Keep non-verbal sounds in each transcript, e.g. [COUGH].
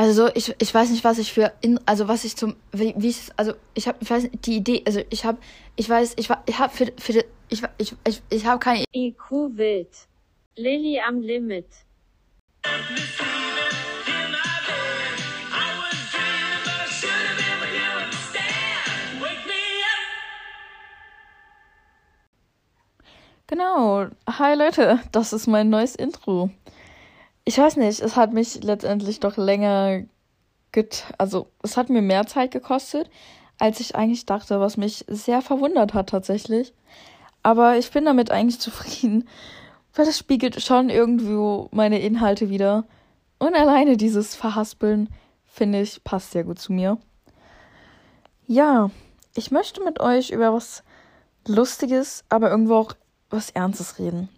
Also ich, ich weiß nicht, was ich für in, also was ich zum wie, wie ich also ich habe ich weiß nicht, die Idee also ich habe ich weiß ich ich habe für für ich ich ich, ich habe keine IQ wild Lilly am Limit Genau. Hi Leute, das ist mein neues Intro. Ich weiß nicht, es hat mich letztendlich doch länger get also es hat mir mehr Zeit gekostet, als ich eigentlich dachte, was mich sehr verwundert hat tatsächlich. Aber ich bin damit eigentlich [LAUGHS] zufrieden, weil das spiegelt schon irgendwo meine Inhalte wieder. Und alleine dieses Verhaspeln, finde ich, passt sehr gut zu mir. Ja, ich möchte mit euch über was Lustiges, aber irgendwo auch was Ernstes reden.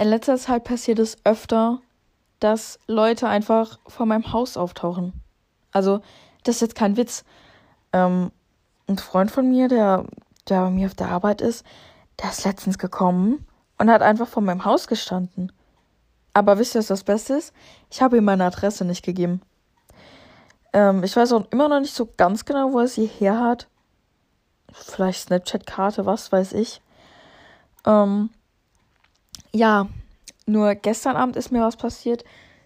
In letzter Zeit passiert es öfter, dass Leute einfach vor meinem Haus auftauchen. Also, das ist jetzt kein Witz. Ähm, ein Freund von mir, der, der bei mir auf der Arbeit ist, der ist letztens gekommen und hat einfach vor meinem Haus gestanden. Aber wisst ihr, was das Beste ist? Ich habe ihm meine Adresse nicht gegeben. Ähm, ich weiß auch immer noch nicht so ganz genau, wo er sie her hat. Vielleicht Snapchat-Karte, was weiß ich. Ähm, ja, nur gestern Abend ist mir was passiert.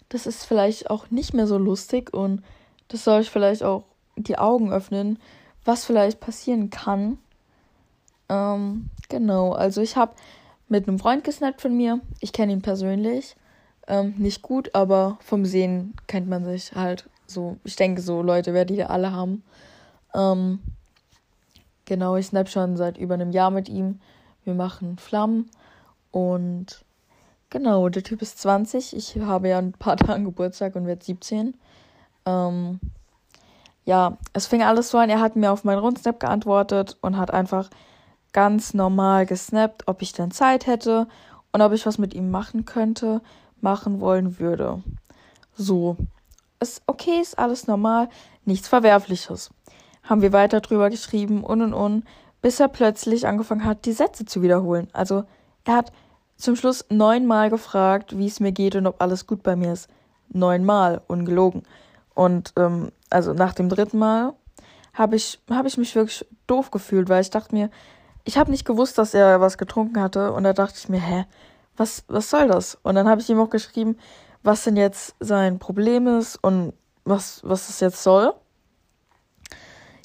Das ist vielleicht auch nicht mehr so lustig und das soll ich vielleicht auch die Augen öffnen, was vielleicht passieren kann. Ähm, genau, also ich habe mit einem Freund gesnappt von mir. Ich kenne ihn persönlich. Ähm, nicht gut, aber vom Sehen kennt man sich halt so. Ich denke, so Leute werden die alle haben. Ähm, genau, ich snap schon seit über einem Jahr mit ihm. Wir machen Flammen und genau, der Typ ist 20. Ich habe ja ein paar [LAUGHS] Tage Geburtstag und werde 17. Ähm, ja, es fing alles so an. Er hat mir auf meinen Rundsnap geantwortet und hat einfach ganz normal gesnappt, ob ich dann Zeit hätte und ob ich was mit ihm machen könnte, machen wollen würde. So. Ist okay, ist alles normal, nichts Verwerfliches. Haben wir weiter drüber geschrieben und und und bis er plötzlich angefangen hat, die Sätze zu wiederholen. Also er hat zum Schluss neunmal gefragt, wie es mir geht und ob alles gut bei mir ist. Neunmal, ungelogen. Und ähm, also nach dem dritten Mal habe ich, hab ich mich wirklich doof gefühlt, weil ich dachte mir, ich habe nicht gewusst, dass er was getrunken hatte. Und da dachte ich mir, hä, was, was soll das? Und dann habe ich ihm auch geschrieben, was denn jetzt sein Problem ist und was, was es jetzt soll.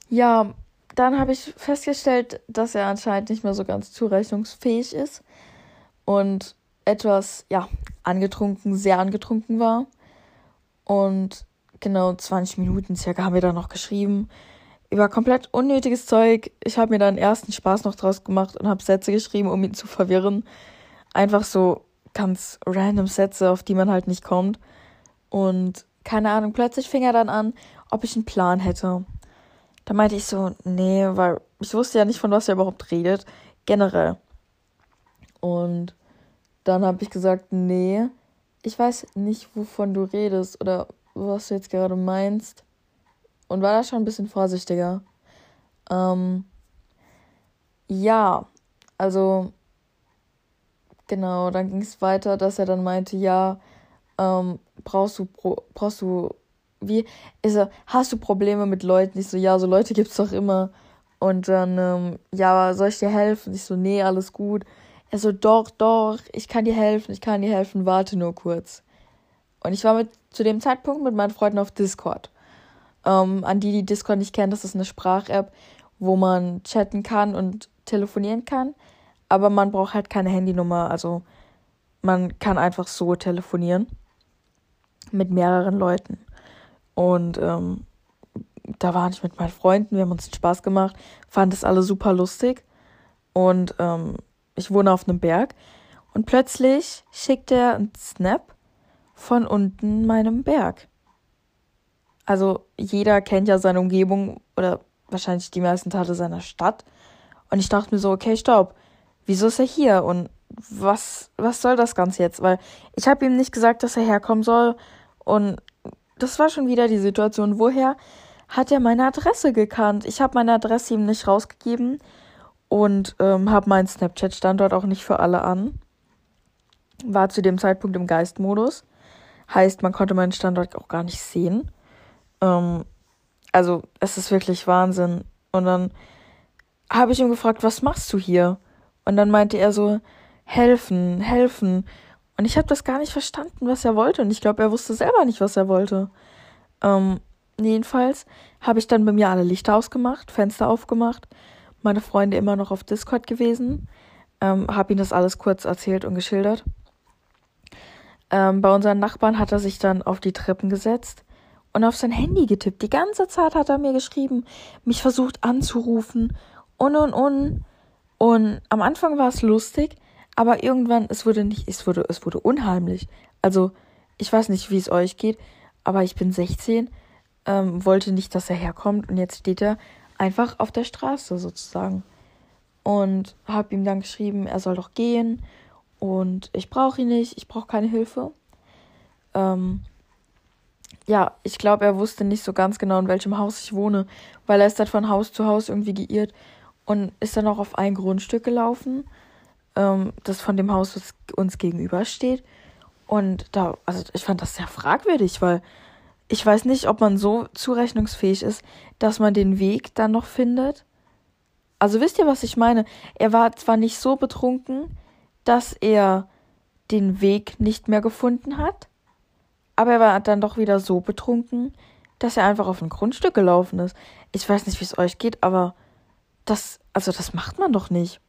Ja, dann habe ich festgestellt, dass er anscheinend nicht mehr so ganz zurechnungsfähig ist und etwas, ja, angetrunken, sehr angetrunken war. Und genau 20 Minuten circa haben wir dann noch geschrieben über komplett unnötiges Zeug. Ich habe mir dann ersten Spaß noch draus gemacht und habe Sätze geschrieben, um ihn zu verwirren. Einfach so ganz random Sätze, auf die man halt nicht kommt. Und keine Ahnung, plötzlich fing er dann an, ob ich einen Plan hätte. Da meinte ich so, nee, weil ich wusste ja nicht, von was er überhaupt redet, generell. Und dann habe ich gesagt, nee, ich weiß nicht, wovon du redest oder was du jetzt gerade meinst. Und war da schon ein bisschen vorsichtiger. Ähm, ja, also genau, dann ging es weiter, dass er dann meinte, ja, ähm, brauchst du brauchst du wie, ist er, hast du Probleme mit Leuten? Ich so, ja, so Leute gibt's doch immer. Und dann, ähm, ja, soll ich dir helfen? Ich so, nee, alles gut. Er so, doch, doch, ich kann dir helfen, ich kann dir helfen, warte nur kurz. Und ich war mit, zu dem Zeitpunkt mit meinen Freunden auf Discord. Ähm, an die, die Discord nicht kennen, das ist eine Sprach-App, wo man chatten kann und telefonieren kann. Aber man braucht halt keine Handynummer, also man kann einfach so telefonieren. Mit mehreren Leuten. Und ähm, da war ich mit meinen Freunden, wir haben uns Spaß gemacht, fand es alle super lustig. Und ähm, ich wohne auf einem Berg. Und plötzlich schickt er einen Snap von unten meinem Berg. Also jeder kennt ja seine Umgebung oder wahrscheinlich die meisten Teile seiner Stadt. Und ich dachte mir so, okay, stopp. Wieso ist er hier? Und was, was soll das Ganze jetzt? Weil ich habe ihm nicht gesagt, dass er herkommen soll. Und das war schon wieder die Situation. Woher hat er meine Adresse gekannt? Ich habe meine Adresse ihm nicht rausgegeben und ähm, habe meinen Snapchat-Standort auch nicht für alle an. War zu dem Zeitpunkt im Geistmodus. Heißt, man konnte meinen Standort auch gar nicht sehen. Ähm, also es ist wirklich Wahnsinn. Und dann habe ich ihn gefragt, was machst du hier? Und dann meinte er so, helfen, helfen. Und ich habe das gar nicht verstanden, was er wollte. Und ich glaube, er wusste selber nicht, was er wollte. Ähm, jedenfalls habe ich dann bei mir alle Lichter ausgemacht, Fenster aufgemacht, meine Freunde immer noch auf Discord gewesen, ähm, habe ihnen das alles kurz erzählt und geschildert. Ähm, bei unseren Nachbarn hat er sich dann auf die Treppen gesetzt und auf sein Handy getippt. Die ganze Zeit hat er mir geschrieben, mich versucht anzurufen und und und. Und am Anfang war es lustig, aber irgendwann, es wurde nicht, es wurde, es wurde unheimlich. Also, ich weiß nicht, wie es euch geht, aber ich bin 16, ähm, wollte nicht, dass er herkommt und jetzt steht er einfach auf der Straße sozusagen. Und habe ihm dann geschrieben, er soll doch gehen und ich brauche ihn nicht, ich brauche keine Hilfe. Ähm, ja, ich glaube, er wusste nicht so ganz genau, in welchem Haus ich wohne, weil er ist halt von Haus zu Haus irgendwie geirrt und ist dann auch auf ein Grundstück gelaufen, ähm, das von dem Haus, das uns gegenübersteht. Und da, also ich fand das sehr fragwürdig, weil ich weiß nicht, ob man so zurechnungsfähig ist, dass man den Weg dann noch findet. Also wisst ihr, was ich meine? Er war zwar nicht so betrunken, dass er den Weg nicht mehr gefunden hat, aber er war dann doch wieder so betrunken, dass er einfach auf ein Grundstück gelaufen ist. Ich weiß nicht, wie es euch geht, aber das, also das macht man doch nicht.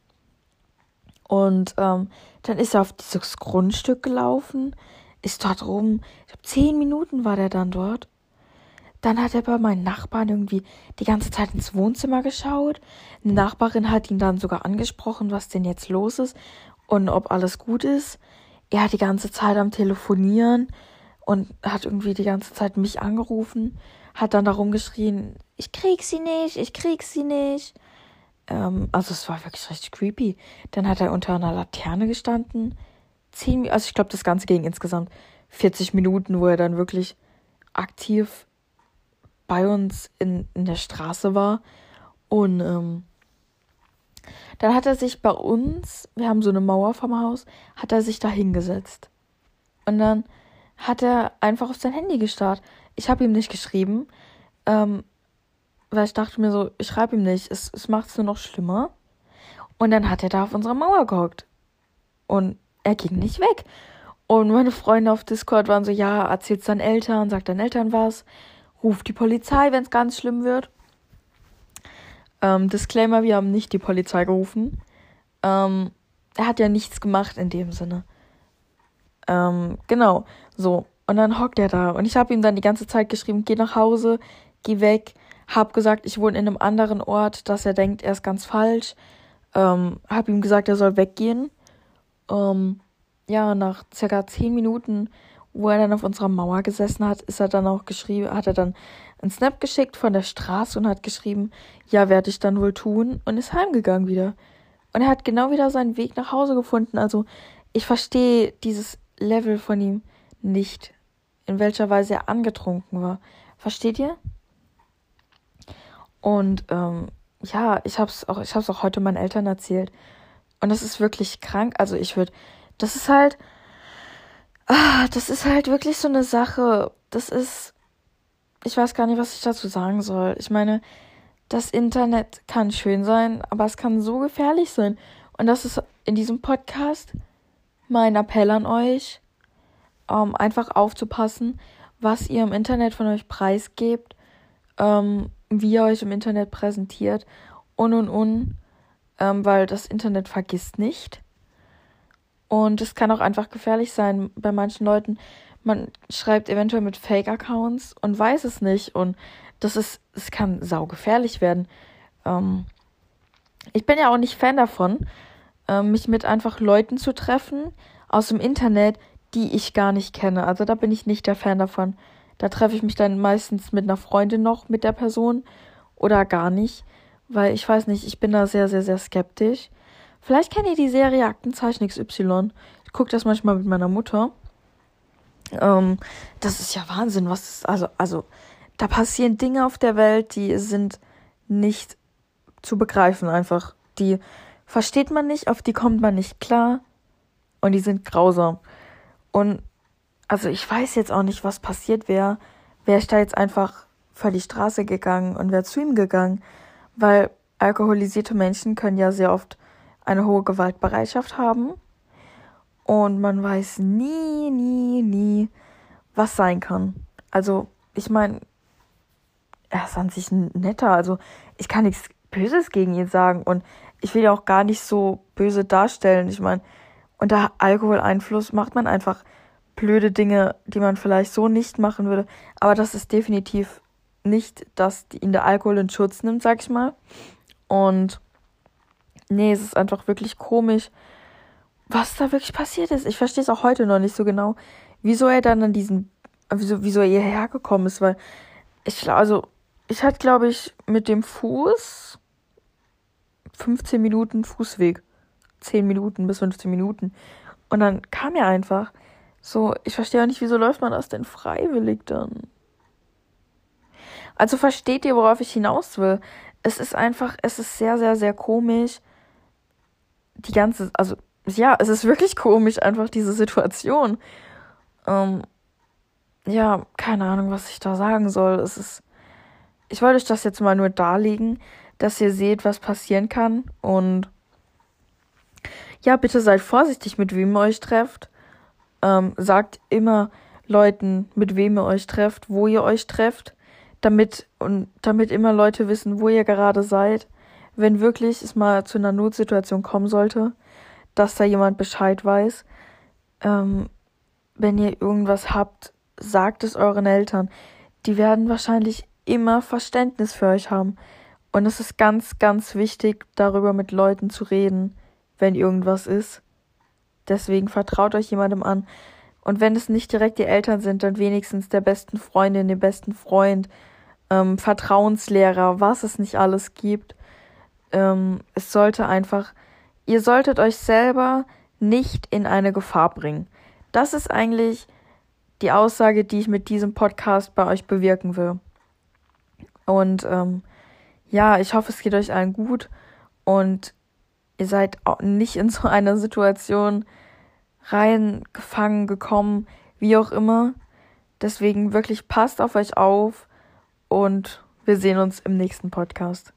Und ähm, dann ist er auf dieses Grundstück gelaufen, ist dort rum. Ich glaube, zehn Minuten war der dann dort. Dann hat er bei meinen Nachbarn irgendwie die ganze Zeit ins Wohnzimmer geschaut. Eine Nachbarin hat ihn dann sogar angesprochen, was denn jetzt los ist und ob alles gut ist. Er hat die ganze Zeit am Telefonieren und hat irgendwie die ganze Zeit mich angerufen, hat dann darum geschrien, ich krieg sie nicht, ich krieg sie nicht. Ähm, also es war wirklich richtig creepy. Dann hat er unter einer Laterne gestanden. Zehn, also ich glaube, das Ganze ging insgesamt 40 Minuten, wo er dann wirklich aktiv bei uns in, in der Straße war. Und ähm, dann hat er sich bei uns, wir haben so eine Mauer vom Haus, hat er sich da hingesetzt. Und dann hat er einfach auf sein Handy gestarrt. Ich habe ihm nicht geschrieben, ähm, weil ich dachte mir so, ich schreibe ihm nicht, es, es macht es nur noch schlimmer. Und dann hat er da auf unserer Mauer gehockt. Und er ging nicht weg. Und meine Freunde auf Discord waren so, ja, erzähl's deinen Eltern, sag deinen Eltern was, ruf die Polizei, wenn es ganz schlimm wird. Ähm, Disclaimer, wir haben nicht die Polizei gerufen. Ähm, er hat ja nichts gemacht in dem Sinne. Ähm, genau, so. Und dann hockt er da. Und ich habe ihm dann die ganze Zeit geschrieben, geh nach Hause, geh weg. Hab gesagt, ich wohne in einem anderen Ort, dass er denkt, er ist ganz falsch. Ähm, hab ihm gesagt, er soll weggehen. Ähm, ja, nach circa zehn Minuten, wo er dann auf unserer Mauer gesessen hat, ist er dann auch geschrieben, hat er dann einen Snap geschickt von der Straße und hat geschrieben, ja, werde ich dann wohl tun und ist heimgegangen wieder. Und er hat genau wieder seinen Weg nach Hause gefunden. Also ich verstehe dieses Level von ihm nicht, in welcher Weise er angetrunken war. Versteht ihr? Und ähm, ja, ich hab's auch, ich hab's auch heute meinen Eltern erzählt. Und das ist wirklich krank. Also ich würde, das ist halt, ah, das ist halt wirklich so eine Sache. Das ist, ich weiß gar nicht, was ich dazu sagen soll. Ich meine, das Internet kann schön sein, aber es kann so gefährlich sein. Und das ist in diesem Podcast mein Appell an euch, ähm, einfach aufzupassen, was ihr im Internet von euch preisgebt, ähm, wie ihr euch im Internet präsentiert und und und, ähm, weil das Internet vergisst nicht. Und es kann auch einfach gefährlich sein bei manchen Leuten. Man schreibt eventuell mit Fake-Accounts und weiß es nicht. Und das ist, es kann saugefährlich werden. Ähm, ich bin ja auch nicht Fan davon, äh, mich mit einfach Leuten zu treffen aus dem Internet, die ich gar nicht kenne. Also da bin ich nicht der Fan davon. Da treffe ich mich dann meistens mit einer Freundin noch mit der Person oder gar nicht, weil ich weiß nicht, ich bin da sehr, sehr, sehr skeptisch. Vielleicht kennt ihr die Serie Aktenzeichen XY. Ich gucke das manchmal mit meiner Mutter. Ähm, das ist ja Wahnsinn, was ist, also, also, da passieren Dinge auf der Welt, die sind nicht zu begreifen einfach. Die versteht man nicht, auf die kommt man nicht klar und die sind grausam. Und also ich weiß jetzt auch nicht, was passiert wäre. Wäre ich da jetzt einfach vor die Straße gegangen und wäre zu ihm gegangen. Weil alkoholisierte Menschen können ja sehr oft eine hohe Gewaltbereitschaft haben. Und man weiß nie, nie, nie, was sein kann. Also, ich meine, er ist an sich netter. Also, ich kann nichts Böses gegen ihn sagen. Und ich will ja auch gar nicht so böse darstellen. Ich meine, unter Alkoholeinfluss macht man einfach blöde Dinge, die man vielleicht so nicht machen würde. Aber das ist definitiv nicht, dass ihn der Alkohol in Schutz nimmt, sag ich mal. Und nee, es ist einfach wirklich komisch, was da wirklich passiert ist. Ich verstehe es auch heute noch nicht so genau, wieso er dann an diesen, wieso, wieso er hierher gekommen ist, weil ich, also, ich hatte, glaube ich, mit dem Fuß 15 Minuten Fußweg. 10 Minuten bis 15 Minuten. Und dann kam er einfach. So, ich verstehe auch nicht, wieso läuft man das denn freiwillig dann? Also versteht ihr, worauf ich hinaus will? Es ist einfach, es ist sehr, sehr, sehr komisch. Die ganze, also ja, es ist wirklich komisch, einfach diese Situation. Ähm, ja, keine Ahnung, was ich da sagen soll. Es ist, ich wollte euch das jetzt mal nur darlegen, dass ihr seht, was passieren kann. Und ja, bitte seid vorsichtig, mit wem ihr euch trefft. Ähm, sagt immer Leuten, mit wem ihr euch trefft, wo ihr euch trefft, damit und damit immer Leute wissen, wo ihr gerade seid. Wenn wirklich es mal zu einer Notsituation kommen sollte, dass da jemand Bescheid weiß. Ähm, wenn ihr irgendwas habt, sagt es euren Eltern. Die werden wahrscheinlich immer Verständnis für euch haben. Und es ist ganz, ganz wichtig, darüber mit Leuten zu reden, wenn irgendwas ist. Deswegen vertraut euch jemandem an. Und wenn es nicht direkt die Eltern sind, dann wenigstens der besten Freundin, dem besten Freund, ähm, Vertrauenslehrer, was es nicht alles gibt. Ähm, es sollte einfach, ihr solltet euch selber nicht in eine Gefahr bringen. Das ist eigentlich die Aussage, die ich mit diesem Podcast bei euch bewirken will. Und ähm, ja, ich hoffe, es geht euch allen gut und ihr seid nicht in so einer Situation reingefangen, gekommen, wie auch immer. Deswegen wirklich passt auf euch auf und wir sehen uns im nächsten Podcast.